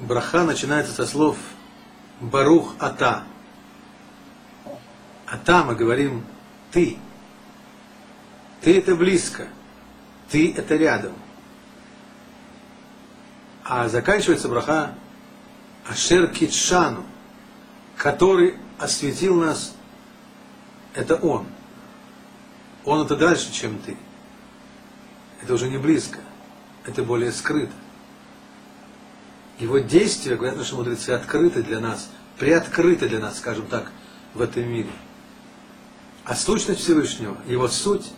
браха начинается со слов Барух Ата. Ата мы говорим ты. Ты это близко. Ты это рядом. А заканчивается браха Ашер Китшану, который осветил нас, это Он. Он это дальше, чем ты. Это уже не близко. Это более скрыто. Его действия, говорят наши мудрецы, открыты для нас, приоткрыты для нас, скажем так, в этом мире. А сущность Всевышнего, его суть,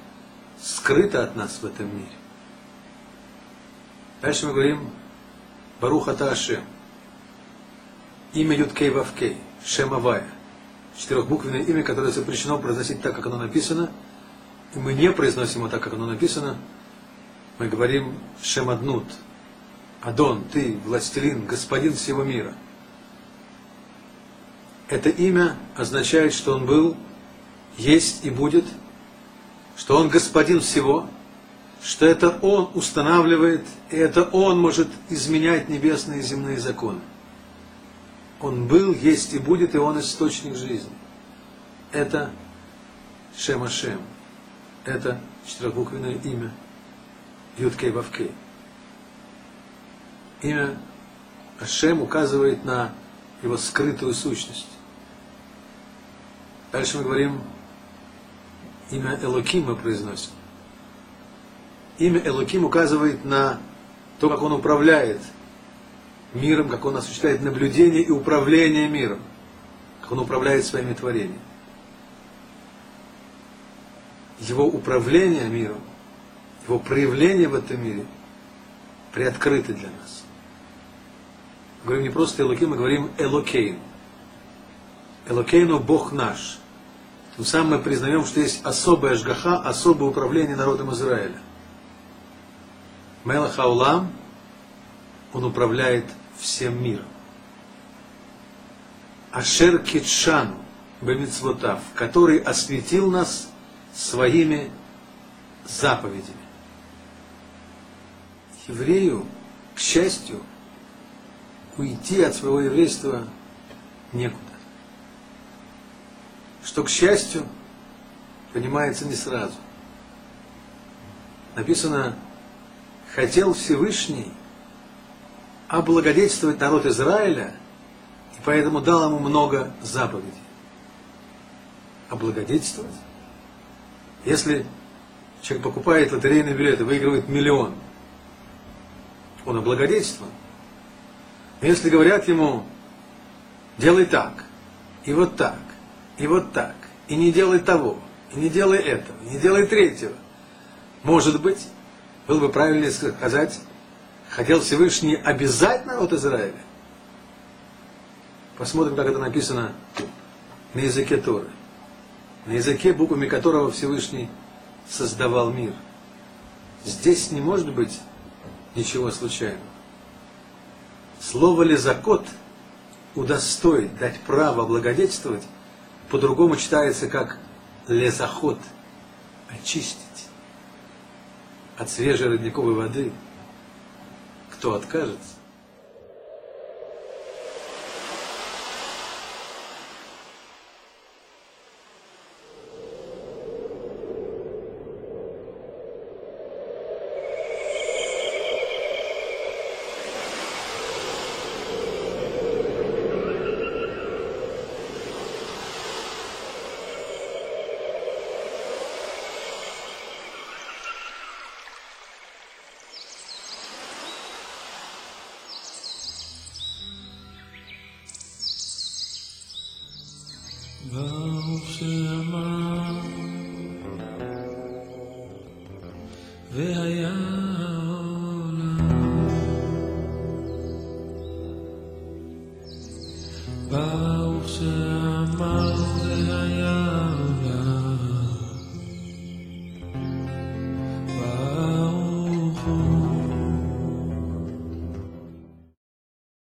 скрыта от нас в этом мире. Дальше мы говорим Баруха Таашем. Имя Юткей Вавкей, Шемавая. Четырехбуквенное имя, которое запрещено произносить так, как оно написано. И мы не произносим его так, как оно написано. Мы говорим Шемаднут, Адон, ты, властелин, господин всего мира. Это имя означает, что он был, есть и будет, что он господин всего, что это он устанавливает, и это он может изменять небесные и земные законы. Он был, есть и будет, и он источник жизни. Это Шем Ашем. Это четырехбуквенное имя Юткей Вавкей имя Ашем указывает на его скрытую сущность. Дальше мы говорим, имя Элоким мы произносим. Имя Элоким указывает на то, как он управляет миром, как он осуществляет наблюдение и управление миром, как он управляет своими творениями. Его управление миром, его проявление в этом мире приоткрыты для нас говорим не просто Элоким, мы говорим Элокейн. Элокейну Бог наш. Тем самым мы признаем, что есть особая жгаха, особое управление народом Израиля. Мелах Аулам, он управляет всем миром. Ашер Китшан Бемицвотав, который осветил нас своими заповедями. Еврею, к счастью, уйти от своего еврейства некуда. Что, к счастью, понимается не сразу. Написано, хотел Всевышний облагодетельствовать народ Израиля, и поэтому дал ему много заповедей. Облагодетельствовать? Если человек покупает лотерейный билет и выигрывает миллион, он облагодетельствован. Если говорят ему, делай так, и вот так, и вот так, и не делай того, и не делай этого, и не делай третьего, может быть, было бы правильнее сказать, хотел Всевышний обязать народ Израиля. Посмотрим, как это написано на языке Торы. На языке, буквами которого Всевышний создавал мир. Здесь не может быть ничего случайного. Слово лизакот удостоить, дать право благодетельствовать, по-другому читается как лезаход, очистить от свежей родниковой воды. Кто откажется? ברוך